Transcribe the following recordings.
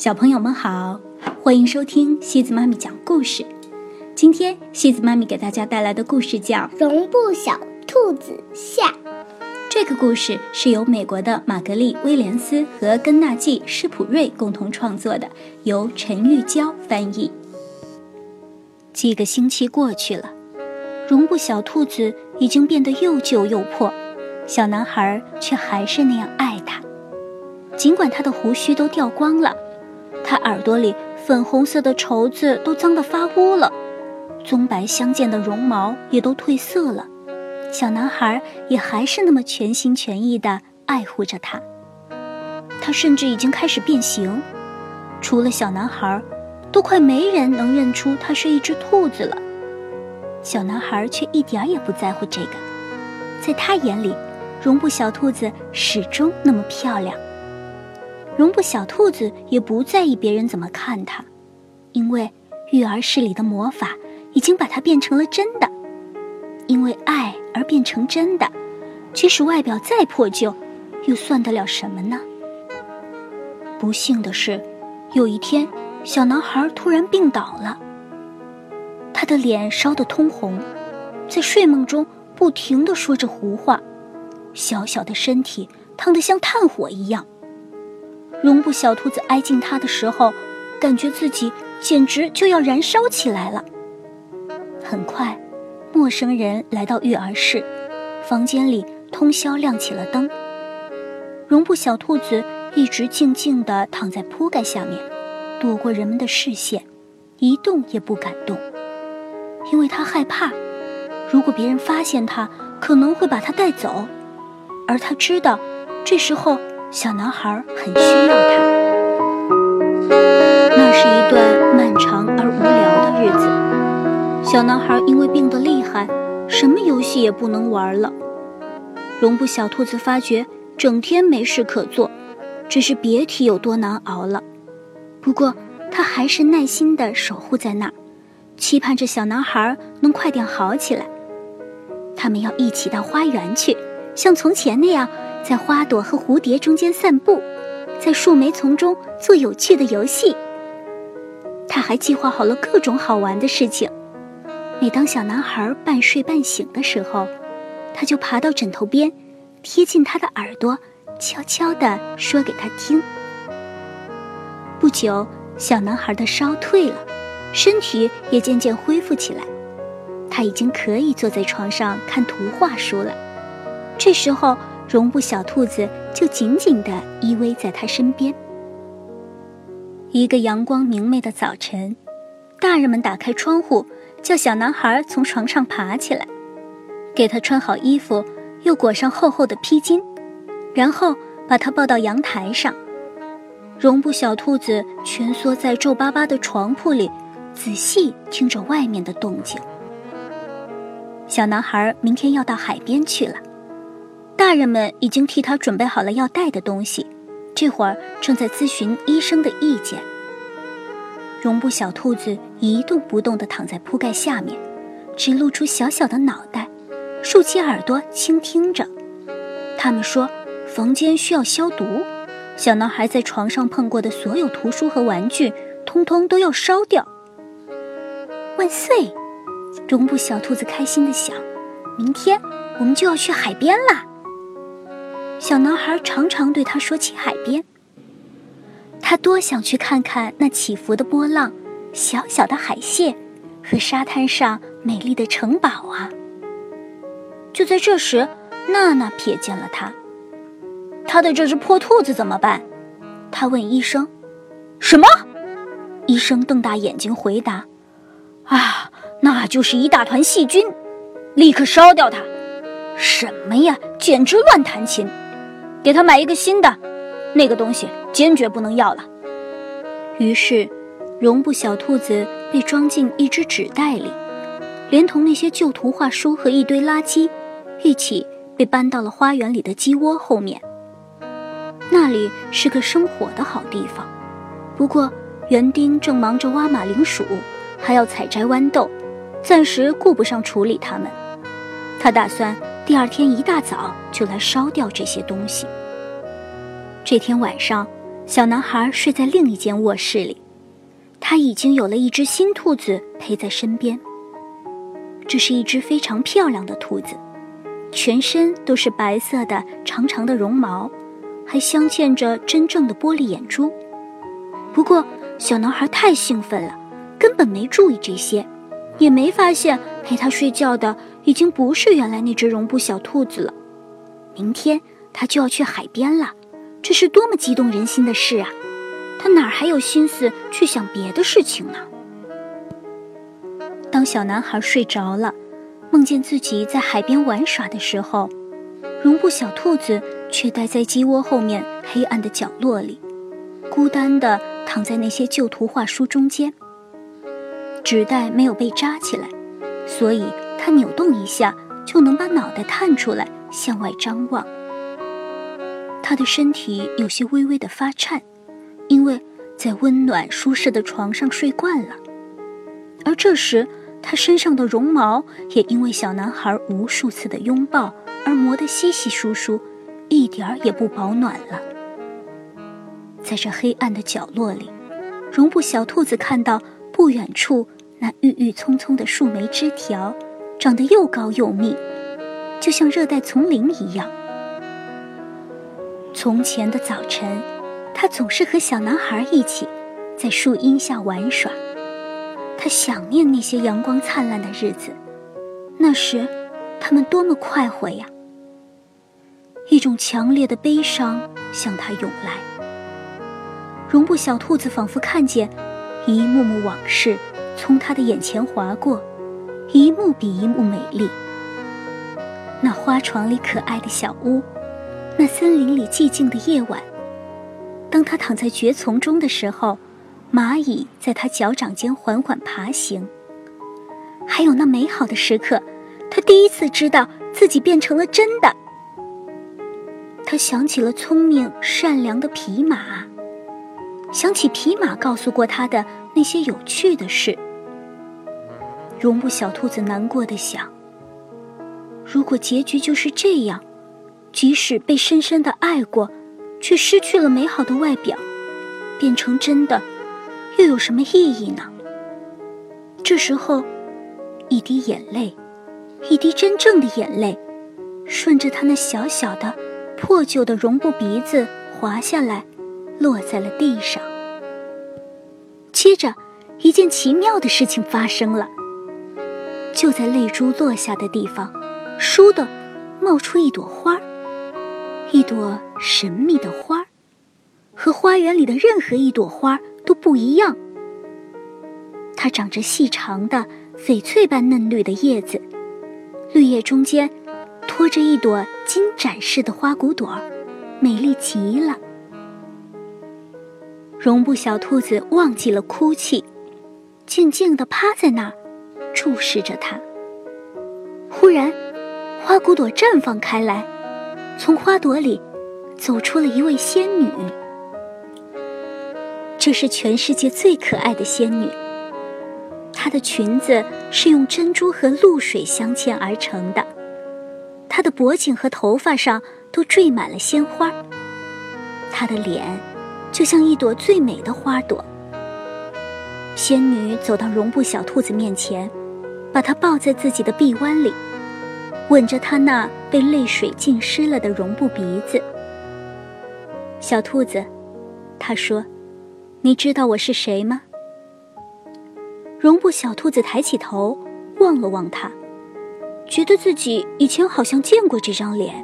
小朋友们好，欢迎收听西子妈咪讲故事。今天西子妈咪给大家带来的故事叫《绒布小兔子下》。这个故事是由美国的玛格丽·威廉斯和根纳季·施普瑞共同创作的，由陈玉娇翻译。几个星期过去了，绒布小兔子已经变得又旧又破，小男孩却还是那样爱它，尽管他的胡须都掉光了。他耳朵里粉红色的绸子都脏得发乌了，棕白相间的绒毛也都褪色了。小男孩也还是那么全心全意地爱护着他。他甚至已经开始变形，除了小男孩，都快没人能认出他是一只兔子了。小男孩却一点也不在乎这个，在他眼里，绒布小兔子始终那么漂亮。绒布小兔子也不在意别人怎么看它，因为育儿室里的魔法已经把它变成了真的。因为爱而变成真的，即使外表再破旧，又算得了什么呢？不幸的是，有一天，小男孩突然病倒了。他的脸烧得通红，在睡梦中不停地说着胡话，小小的身体烫得像炭火一样。绒布小兔子挨近它的时候，感觉自己简直就要燃烧起来了。很快，陌生人来到育儿室，房间里通宵亮起了灯。绒布小兔子一直静静地躺在铺盖下面，躲过人们的视线，一动也不敢动，因为它害怕，如果别人发现它，可能会把它带走，而他知道，这时候。小男孩很需要他。那是一段漫长而无聊的日子。小男孩因为病得厉害，什么游戏也不能玩了。绒布小兔子发觉整天没事可做，只是别提有多难熬了。不过，他还是耐心地守护在那儿，期盼着小男孩能快点好起来。他们要一起到花园去，像从前那样。在花朵和蝴蝶中间散步，在树莓丛中做有趣的游戏。他还计划好了各种好玩的事情。每当小男孩半睡半醒的时候，他就爬到枕头边，贴近他的耳朵，悄悄地说给他听。不久，小男孩的烧退了，身体也渐渐恢复起来。他已经可以坐在床上看图画书了。这时候。绒布小兔子就紧紧地依偎在他身边。一个阳光明媚的早晨，大人们打开窗户，叫小男孩从床上爬起来，给他穿好衣服，又裹上厚厚的披巾，然后把他抱到阳台上。绒布小兔子蜷缩在皱巴巴的床铺里，仔细听着外面的动静。小男孩明天要到海边去了。大人们已经替他准备好了要带的东西，这会儿正在咨询医生的意见。绒布小兔子一动不动地躺在铺盖下面，只露出小小的脑袋，竖起耳朵倾听着。他们说，房间需要消毒，小男孩在床上碰过的所有图书和玩具，通通都要烧掉。万岁！绒布小兔子开心地想，明天我们就要去海边啦。小男孩常常对他说起海边，他多想去看看那起伏的波浪、小小的海蟹和沙滩上美丽的城堡啊！就在这时，娜娜瞥见了他。他的这只破兔子怎么办？他问医生。什么？医生瞪大眼睛回答：“啊，那就是一大团细菌，立刻烧掉它！什么呀，简直乱弹琴！”给他买一个新的，那个东西坚决不能要了。于是，绒布小兔子被装进一只纸袋里，连同那些旧图画书和一堆垃圾，一起被搬到了花园里的鸡窝后面。那里是个生火的好地方，不过园丁正忙着挖马铃薯，还要采摘豌豆，暂时顾不上处理它们。他打算。第二天一大早就来烧掉这些东西。这天晚上，小男孩睡在另一间卧室里，他已经有了一只新兔子陪在身边。这是一只非常漂亮的兔子，全身都是白色的长长的绒毛，还镶嵌着真正的玻璃眼珠。不过，小男孩太兴奋了，根本没注意这些，也没发现陪他睡觉的已经不是原来那只绒布小兔子了。明天他就要去海边了，这是多么激动人心的事啊！他哪还有心思去想别的事情呢？当小男孩睡着了，梦见自己在海边玩耍的时候，绒布小兔子却待在鸡窝后面黑暗的角落里，孤单地躺在那些旧图画书中间。纸袋没有被扎起来，所以他扭动一下就能把脑袋探出来向外张望。他的身体有些微微的发颤，因为在温暖舒适的床上睡惯了，而这时。他身上的绒毛也因为小男孩无数次的拥抱而磨得稀稀疏疏，一点儿也不保暖了。在这黑暗的角落里，绒布小兔子看到不远处那郁郁葱葱的树莓枝条，长得又高又密，就像热带丛林一样。从前的早晨，他总是和小男孩一起在树荫下玩耍。他想念那些阳光灿烂的日子，那时，他们多么快活呀！一种强烈的悲伤向他涌来。绒布小兔子仿佛看见一幕幕往事从他的眼前划过，一幕比一幕美丽。那花床里可爱的小屋，那森林里寂静的夜晚，当他躺在蕨丛中的时候。蚂蚁在他脚掌间缓缓爬行。还有那美好的时刻，他第一次知道自己变成了真的。他想起了聪明善良的匹马，想起匹马告诉过他的那些有趣的事。绒布小兔子难过的想：如果结局就是这样，即使被深深的爱过，却失去了美好的外表，变成真的。又有什么意义呢？这时候，一滴眼泪，一滴真正的眼泪，顺着他那小小的、破旧的绒布鼻子滑下来，落在了地上。接着，一件奇妙的事情发生了。就在泪珠落下的地方，倏地冒出一朵花儿，一朵神秘的花儿，和花园里的任何一朵花。都不一样。它长着细长的翡翠般嫩绿的叶子，绿叶中间托着一朵金盏似的花骨朵，美丽极了。绒布小兔子忘记了哭泣，静静地趴在那儿，注视着它。忽然，花骨朵绽放开来，从花朵里走出了一位仙女。这是全世界最可爱的仙女。她的裙子是用珍珠和露水镶嵌而成的，她的脖颈和头发上都缀满了鲜花。她的脸就像一朵最美的花朵。仙女走到绒布小兔子面前，把他抱在自己的臂弯里，吻着他那被泪水浸湿了的绒布鼻子。小兔子，她说。你知道我是谁吗？绒布小兔子抬起头望了望他，觉得自己以前好像见过这张脸，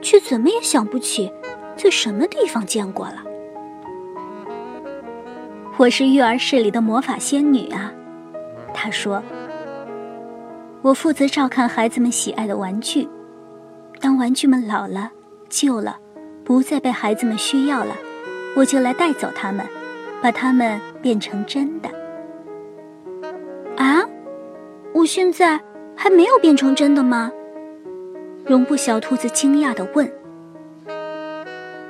却怎么也想不起在什么地方见过了。我是育儿室里的魔法仙女啊，她说。我负责照看孩子们喜爱的玩具，当玩具们老了、旧了，不再被孩子们需要了，我就来带走它们。把它们变成真的啊！我现在还没有变成真的吗？绒布小兔子惊讶地问。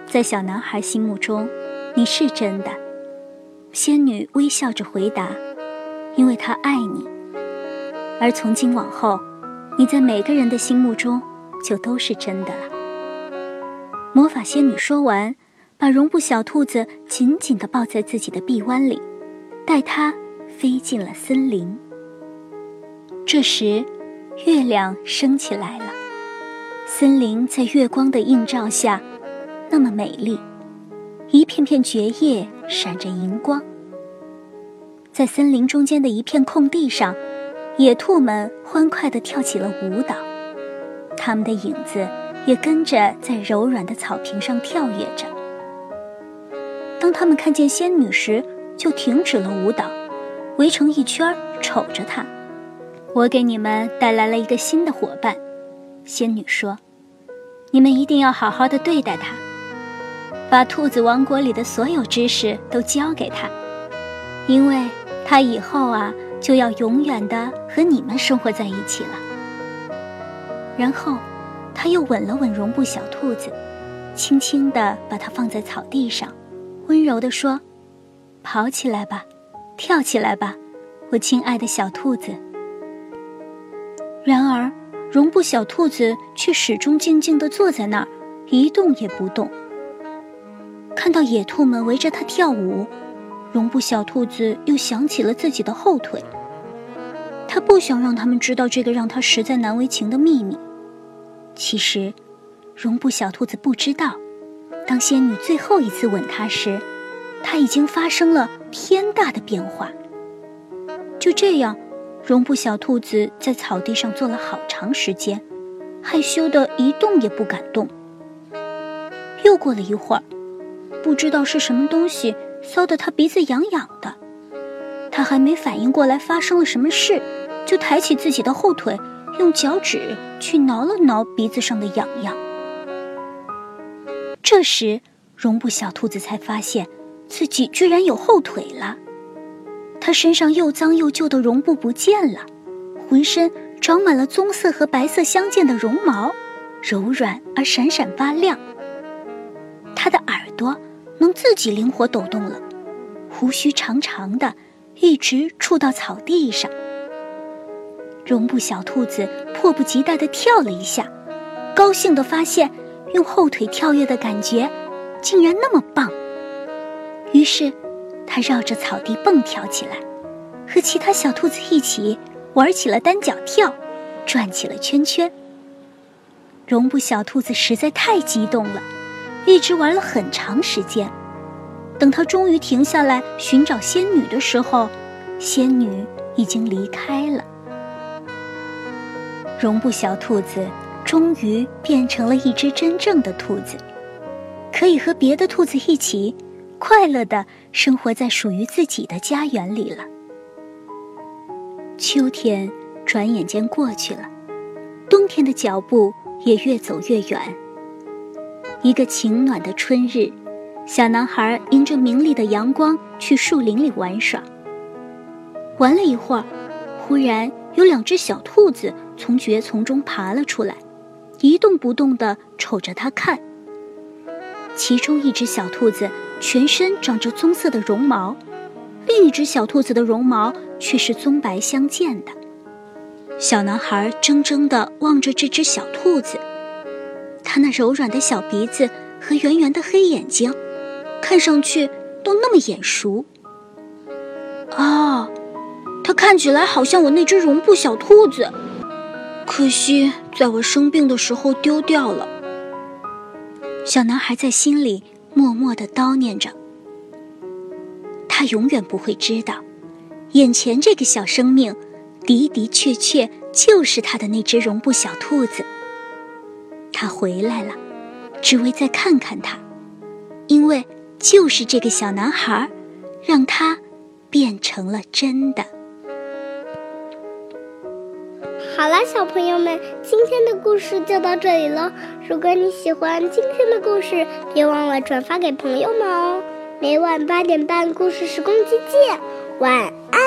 在小男孩心目中，你是真的。仙女微笑着回答：“因为他爱你。而从今往后，你在每个人的心目中就都是真的了。”魔法仙女说完。把绒布小兔子紧紧地抱在自己的臂弯里，带它飞进了森林。这时，月亮升起来了，森林在月光的映照下，那么美丽，一片片蕨叶闪着银光。在森林中间的一片空地上，野兔们欢快地跳起了舞蹈，它们的影子也跟着在柔软的草坪上跳跃着。当他们看见仙女时，就停止了舞蹈，围成一圈瞅着她。我给你们带来了一个新的伙伴，仙女说：“你们一定要好好的对待她，把兔子王国里的所有知识都教给她，因为……”他以后啊，就要永远的和你们生活在一起了。然后，他又吻了吻绒布小兔子，轻轻地把它放在草地上，温柔地说：“跑起来吧，跳起来吧，我亲爱的小兔子。”然而，绒布小兔子却始终静静地坐在那儿，一动也不动。看到野兔们围着它跳舞。绒布小兔子又想起了自己的后腿，他不想让他们知道这个让他实在难为情的秘密。其实，绒布小兔子不知道，当仙女最后一次吻他时，他已经发生了天大的变化。就这样，绒布小兔子在草地上坐了好长时间，害羞的一动也不敢动。又过了一会儿，不知道是什么东西。骚得他鼻子痒痒的，他还没反应过来发生了什么事，就抬起自己的后腿，用脚趾去挠了挠鼻子上的痒痒。这时，绒布小兔子才发现自己居然有后腿了。它身上又脏又旧的绒布不见了，浑身长满了棕色和白色相间的绒毛，柔软而闪闪发亮。它的耳朵。能自己灵活抖动了，胡须长长的，一直触到草地上。绒布小兔子迫不及待地跳了一下，高兴地发现用后腿跳跃的感觉竟然那么棒。于是，它绕着草地蹦跳起来，和其他小兔子一起玩起了单脚跳，转起了圈圈。绒布小兔子实在太激动了。一直玩了很长时间，等他终于停下来寻找仙女的时候，仙女已经离开了。绒布小兔子终于变成了一只真正的兔子，可以和别的兔子一起快乐的生活在属于自己的家园里了。秋天转眼间过去了，冬天的脚步也越走越远。一个晴暖的春日，小男孩迎着明丽的阳光去树林里玩耍。玩了一会儿，忽然有两只小兔子从蕨丛中爬了出来，一动不动地瞅着他看。其中一只小兔子全身长着棕色的绒毛，另一只小兔子的绒毛却是棕白相间的。小男孩怔怔地望着这只小兔子。他那柔软的小鼻子和圆圆的黑眼睛，看上去都那么眼熟。啊，他看起来好像我那只绒布小兔子，可惜在我生病的时候丢掉了。小男孩在心里默默的叨念着。他永远不会知道，眼前这个小生命，的的确确就是他的那只绒布小兔子。他回来了，只为再看看他，因为就是这个小男孩，让他变成了真的。好了，小朋友们，今天的故事就到这里了。如果你喜欢今天的故事，别忘了转发给朋友们哦。每晚八点半，故事时光机见，晚安。